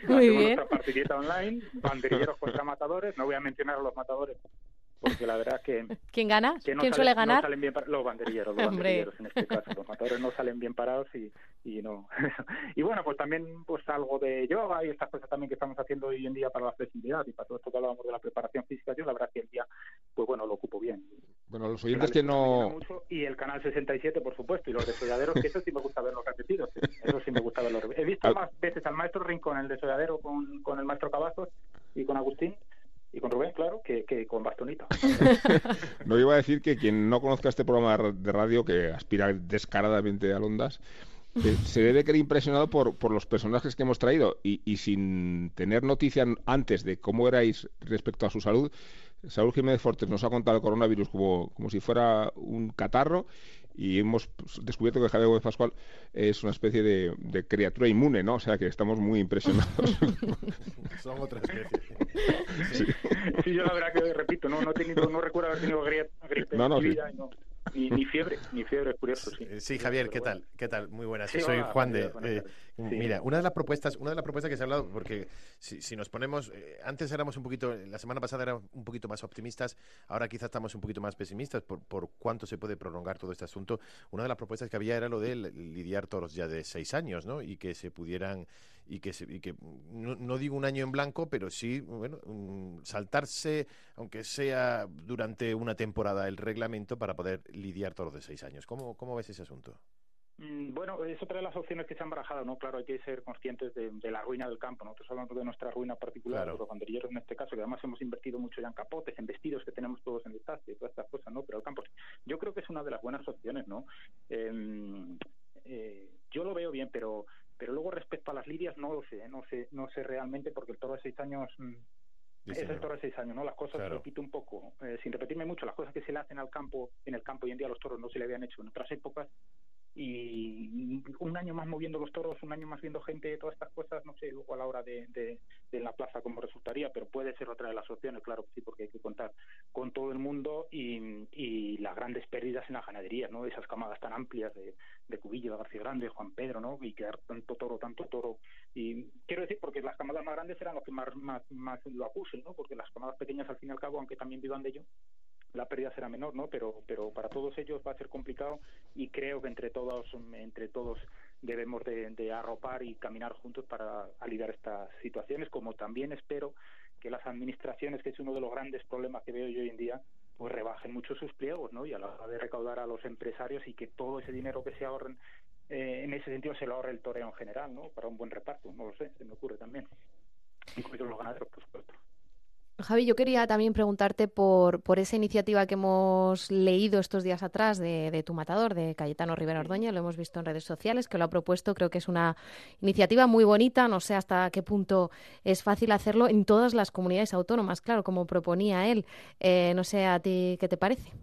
Muy bien. Nuestra partidita online, banderilleros contra matadores, no voy a mencionar a los matadores porque la verdad que... ¿Quién gana? ¿Quién suele ganar? No salen bien los banderilleros, los banderilleros en este caso. Los matadores no salen bien parados y, y no... y bueno, pues también pues algo de yoga y estas cosas también que estamos haciendo hoy en día para la flexibilidad y para todo esto que hablábamos de la preparación física, yo la verdad que el día, pues bueno, lo ocupo bien. Bueno, los oyentes que no... y el canal 67, por supuesto, y los desolladeros, que eso sí me gusta verlos repetidos. Eso sí me gusta verlos He visto más veces al maestro Rincón, el desolladero, con, con el maestro Cavazos y con Agustín, y con Rubén, claro, que, con bastonito. no iba a decir que quien no conozca este programa de radio, que aspira descaradamente a Ondas, se debe quedar impresionado por, por los personajes que hemos traído y, y sin tener noticia antes de cómo erais respecto a su salud, Saúl Jiménez Fortes nos ha contado el coronavirus como, como si fuera un catarro y hemos descubierto que Javier Gómez Pascual es una especie de, criatura inmune, ¿no? O sea que estamos muy impresionados. Son otras especies. Sí. yo la verdad que repito, no, no, he tenido, no recuerdo haber tenido gripe no, no, en vida, no. Ni, ni, fiebre, ni fiebre, es curioso, sí. Sí, Javier, ¿qué tal? ¿Qué tal? Muy buenas. Soy Juan de... Eh, mira, una de las propuestas, una de las propuestas que se ha hablado, porque si, si nos ponemos, eh, antes éramos un poquito, la semana pasada éramos un poquito más optimistas, ahora quizás estamos un poquito más pesimistas por, por cuánto se puede prolongar todo este asunto. Una de las propuestas que había era lo de lidiar toros ya de seis años, ¿no? Y que se pudieran y que, y que no, digo un año en blanco, pero sí, bueno, saltarse, aunque sea durante una temporada, el reglamento para poder lidiar todos de seis años. ¿Cómo, cómo ves ese asunto? Mm, bueno, es otra de las opciones que se han barajado, ¿no? Claro, hay que ser conscientes de, la ruina del campo. Nosotros hablamos de nuestra ruina particular, los banderilleros en este caso, que además hemos invertido mucho ya en capotes, en vestidos que tenemos todos en desastre y todas estas cosas, ¿no? Pero el campo, yo creo que es una de las buenas opciones, ¿no? Em, eh, yo lo veo bien, pero pero luego respecto a las lidias no lo sé, no sé, no sé realmente porque el toro de seis años mm, es el toro de seis años, ¿no? Las cosas, repito un poco, eh, sin repetirme mucho, las cosas que se le hacen al campo, en el campo hoy en día a los toros no se le habían hecho en otras épocas y un año más moviendo los toros, un año más viendo gente, todas estas cosas, no sé luego a la hora de, de, la plaza cómo resultaría, pero puede ser otra de las opciones, claro que sí, porque hay que contar con todo el mundo y, y las grandes pérdidas en la ganadería, ¿no? Esas camadas tan amplias de, de Cubillo, de García Grande, Juan Pedro, ¿no? Y quedar tanto toro, tanto toro. Y quiero decir, porque las camadas más grandes eran los que más, más, más lo acusen, ¿no? Porque las camadas pequeñas, al fin y al cabo, aunque también vivan de ello, la pérdida será menor, ¿no? Pero, pero para todos ellos va a ser complicado y creo que entre todos, entre todos debemos de, arropar y caminar juntos para aliviar estas situaciones, como también espero que las administraciones, que es uno de los grandes problemas que veo yo hoy en día, pues rebajen mucho sus pliegos, ¿no? Y a la hora de recaudar a los empresarios y que todo ese dinero que se ahorren eh, en ese sentido se lo ahorre el toreo en general, ¿no? Para un buen reparto, no lo sé, se me ocurre también. Incluidos los ganaderos, por supuesto. Javi, yo quería también preguntarte por, por esa iniciativa que hemos leído estos días atrás de, tu matador, de Cayetano Rivera Ordoña, lo hemos visto en redes sociales, que lo ha propuesto, creo que es una iniciativa muy bonita, no sé hasta qué punto es fácil hacerlo en todas las comunidades autónomas, claro, como proponía él. Eh, no sé a ti qué te parece.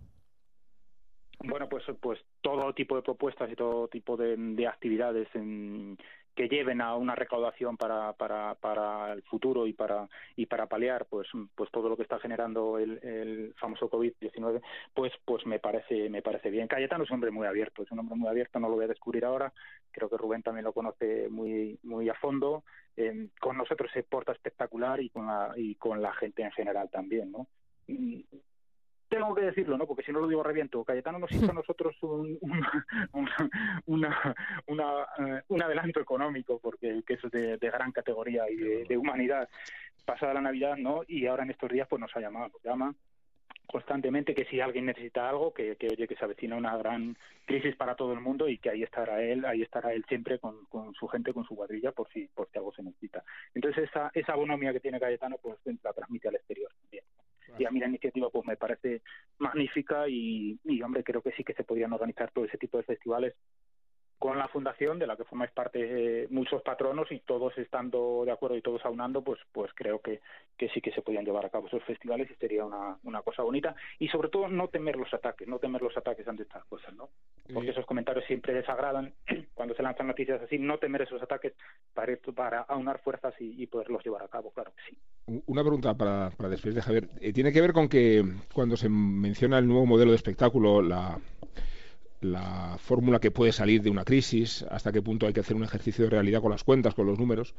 Bueno, pues, pues todo tipo de propuestas y todo tipo de, de actividades en que lleven a una recaudación para, para, para el futuro y para y para paliar pues pues todo lo que está generando el, el famoso COVID-19 pues pues me parece me parece bien. Cayetano es un hombre muy abierto es un hombre muy abierto no lo voy a descubrir ahora. Creo que Rubén también lo conoce muy muy a fondo. Con nosotros se porta espectacular y con la y con la gente en general también no tengo que decirlo, ¿no? Porque si no lo digo reviento. Cayetano nos hizo a nosotros un, una, eh, un adelanto económico, porque que es de, gran categoría y de, humanidad pasada la Navidad, ¿no? Y ahora en estos días pues nos ha llamado, nos llama constantemente que si alguien necesita algo, que, que oye que se avecina una gran crisis para todo el mundo y que ahí estará él, ahí estará él siempre con, con su gente, con su cuadrilla, por si, por si algo se necesita. Entonces esa, esa bonomía que tiene Cayetano, pues la transmite al exterior también. Y a mí la iniciativa pues me parece magnífica y, y hombre, creo que sí que se podrían organizar todo ese tipo de festivales con la fundación de la que formáis parte eh, muchos patronos y todos estando de acuerdo y todos aunando, pues pues creo que, que sí que se podían llevar a cabo esos festivales y sería una, una cosa bonita y sobre todo no temer los ataques, no temer los ataques ante estas cosas, ¿no? Porque esos comentarios siempre desagradan cuando se lanzan noticias así, no temer esos ataques para para aunar fuerzas y, poderlos llevar a cabo, claro que sí. Una pregunta para, para después de Javier. Eh, tiene que ver con que cuando se menciona el nuevo modelo de espectáculo, la la fórmula que puede salir de una crisis, hasta qué punto hay que hacer un ejercicio de realidad con las cuentas, con los números.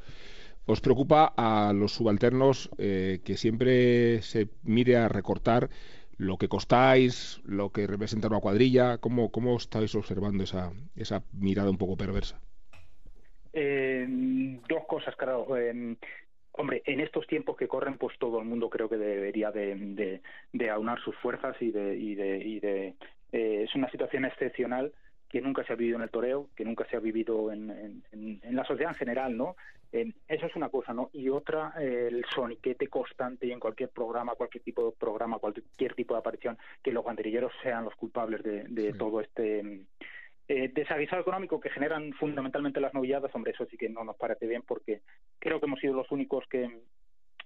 ¿Os preocupa a los subalternos eh, que siempre se mire a recortar lo que costáis, lo que representa una cuadrilla? ¿Cómo, cómo estáis observando esa, esa mirada un poco perversa? Eh, dos cosas, claro. Hombre, en estos tiempos que corren, pues todo el mundo creo que debería de, de, aunar sus fuerzas y de, y de, y de eh, es una situación excepcional que nunca se ha vivido en el toreo, que nunca se ha vivido en, la sociedad en general, ¿no? eso es una cosa, ¿no? Y otra, el soniquete constante y en cualquier programa, cualquier tipo de programa, cualquier tipo de aparición, que los banderilleros sean los culpables de, todo este eh, económico que generan fundamentalmente las novilladas, hombre, eso sí que no nos parece bien porque creo que hemos sido los únicos que,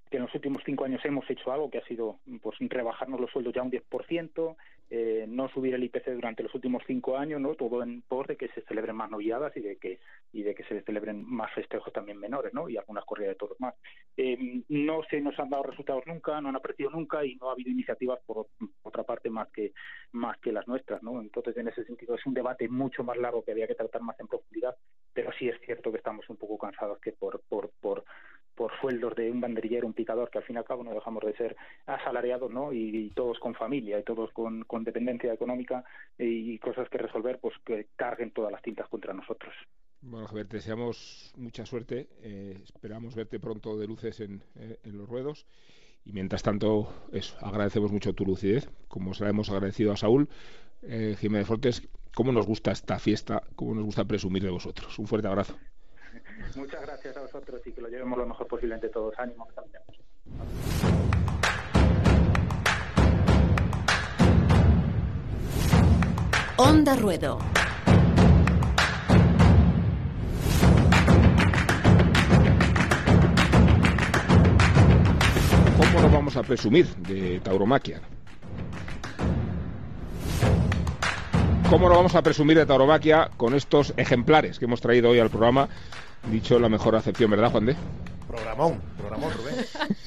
que en los últimos cinco años hemos hecho algo que ha sido pues rebajarnos los sueldos ya un 10%, eh, no subir el IPC durante los últimos cinco años, no todo en pos de que se celebren más noviadas y de que y de que se celebren más festejos también menores, ¿no? Y algunas corridas de todos más. Eh, no se nos han dado resultados nunca, no han aparecido nunca y no ha habido iniciativas por otra parte más que más que las nuestras, ¿no? Entonces en ese sentido es un debate mucho más largo que había que tratar más en profundidad, pero sí es cierto que estamos un poco cansados que por por por por sueldos de un banderillero, un picador, que al fin y al cabo no dejamos de ser asalariados, ¿no? Y, todos con familia y todos con, dependencia económica y cosas que resolver, pues que carguen todas las tintas contra nosotros. Bueno, Javier, te deseamos mucha suerte. Eh, esperamos verte pronto de luces en, eh, en, los ruedos. Y mientras tanto, eso, agradecemos mucho tu lucidez, como se la hemos agradecido a Saúl. Eh, Jiménez Fortes, ¿cómo nos gusta esta fiesta? ¿Cómo nos gusta presumir de vosotros? Un fuerte abrazo. Muchas gracias a vosotros y que lo llevemos lo mejor posible entre todos. Ánimo. Onda Ruedo. ¿Cómo nos vamos a presumir de tauromaquia? ¿Cómo no vamos a presumir de tauromaquia con estos ejemplares que hemos traído hoy al programa? Dicho la mejor acepción, ¿verdad, Juan de? Programón, programón, Rubén.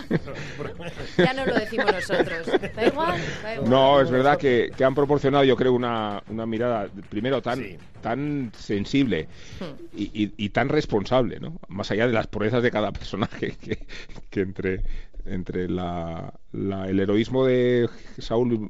ya no lo decimos nosotros. Da igual, No, es verdad que, han proporcionado, yo creo, una, una mirada, primero, tan, tan sensible hmm. y, tan responsable, ¿no? Más allá de las proezas de cada personaje, que, que entre, entre la, el heroísmo de Saúl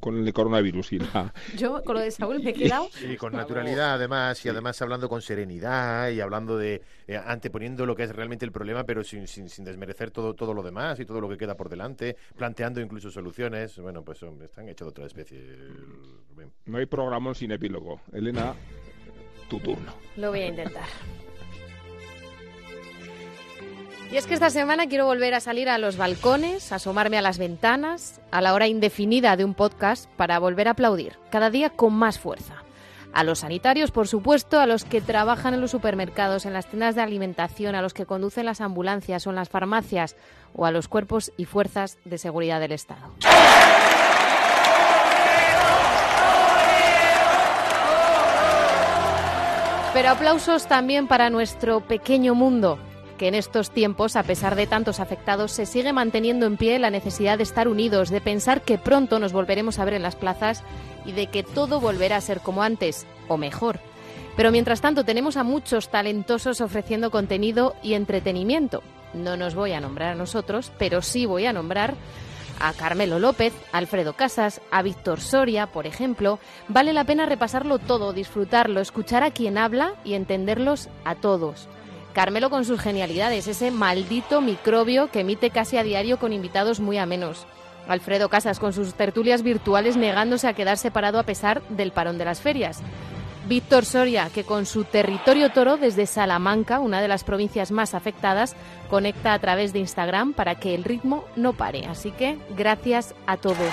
con el coronavirus y la... Yo con lo de Saúl me he quedado... Y con naturalidad además, y además hablando con serenidad y hablando de... Eh, anteponiendo lo que es realmente el problema, pero sin, sin, sin, desmerecer todo, todo lo demás y todo lo que queda por delante, planteando incluso soluciones. Bueno, pues están hechos de otra especie. No hay programa sin epílogo. Elena, tu turno. Lo voy a intentar. Y es que esta semana quiero volver a salir a los balcones, asomarme a las ventanas, a la hora indefinida de un podcast para volver a aplaudir, cada día con más fuerza. A los sanitarios, por supuesto, a los que trabajan en los supermercados, en las tiendas de alimentación, a los que conducen las ambulancias o en las farmacias, o a los cuerpos y fuerzas de seguridad del Estado. Pero aplausos también para nuestro pequeño mundo, que en estos tiempos, a pesar de tantos afectados, se sigue manteniendo en pie la necesidad de estar unidos, de pensar que pronto nos volveremos a ver en las plazas y de que todo volverá a ser como antes, o mejor. Pero mientras tanto tenemos a muchos talentosos ofreciendo contenido y entretenimiento. No nos voy a nombrar a nosotros, pero sí voy a nombrar a Carmelo López, Alfredo Casas, a Víctor Soria, por ejemplo, vale la pena repasarlo todo, disfrutarlo, escuchar a quien habla y entenderlos a todos. Carmelo con sus genialidades, ese maldito microbio que emite casi a diario con invitados muy amenos. Alfredo Casas con sus tertulias virtuales negándose a quedar separado a pesar del parón de las ferias. Víctor Soria, que con su territorio toro desde Salamanca, una de las provincias más afectadas, conecta a través de Instagram para que el ritmo no pare. Así que gracias a todos.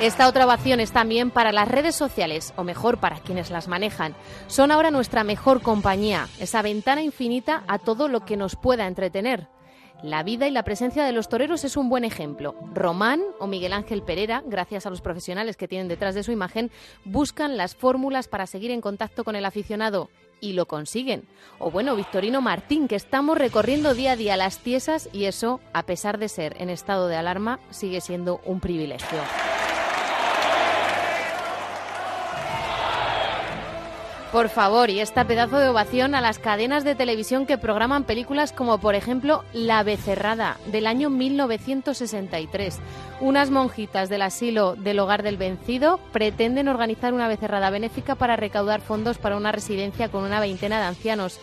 Esta otra ovación es también para las redes sociales, o mejor, para quienes las manejan. Son ahora nuestra mejor compañía, esa ventana infinita a todo lo que nos pueda entretener. La vida y la presencia de los toreros es un buen ejemplo. Román o Miguel Ángel Pereira, gracias a los profesionales que tienen detrás de su imagen, buscan las fórmulas para seguir en contacto con el aficionado y lo consiguen. O bueno, Victorino Martín, que estamos recorriendo día a día las tiesas y eso, a pesar de ser en estado de alarma, sigue siendo un privilegio. Por favor, y esta pedazo de ovación a las cadenas de televisión que programan películas como por ejemplo La Becerrada del año 1963. Unas monjitas del asilo del hogar del vencido pretenden organizar una becerrada benéfica para recaudar fondos para una residencia con una veintena de ancianos.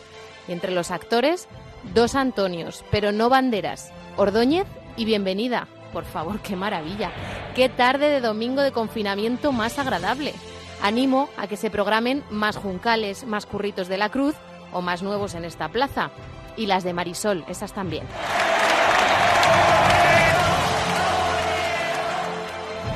Y entre los actores, dos Antonios, pero no banderas, Ordóñez y Bienvenida. Por favor, qué maravilla. Qué tarde de domingo de confinamiento más agradable. Animo a que se programen más juncales, más curritos de la cruz o más nuevos en esta plaza. Y las de Marisol, esas también.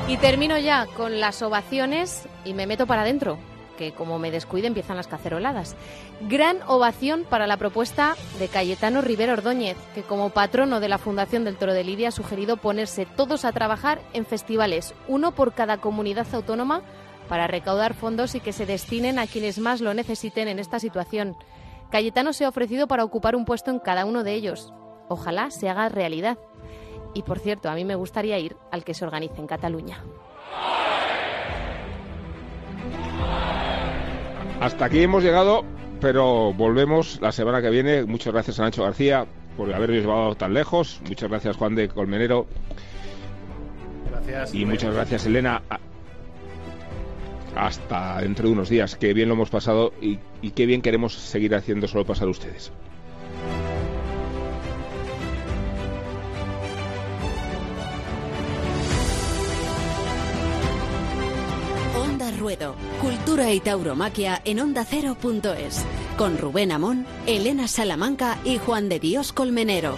Y termino ya con las ovaciones y me meto para adentro, que como me descuide empiezan las caceroladas. Gran ovación para la propuesta de Cayetano Rivero Ordóñez, que como patrono de la Fundación del Toro de Lidia ha sugerido ponerse todos a trabajar en festivales, uno por cada comunidad autónoma para recaudar fondos y que se destinen a quienes más lo necesiten en esta situación. Cayetano se ha ofrecido para ocupar un puesto en cada uno de ellos. Ojalá se haga realidad. Y por cierto, a mí me gustaría ir al que se organice en Cataluña. Hasta aquí hemos llegado, pero volvemos la semana que viene. Muchas gracias a Nacho García por habernos llevado tan lejos. Muchas gracias Juan de Colmenero. Gracias. Y muchas gracias Elena hasta dentro de unos días. Qué bien lo hemos pasado y, y qué bien queremos seguir haciendo solo pasar ustedes. Onda Ruedo, Cultura y Tauromaquia en Onda Cero.es, con Rubén Amón, Elena Salamanca y Juan de Dios Colmenero.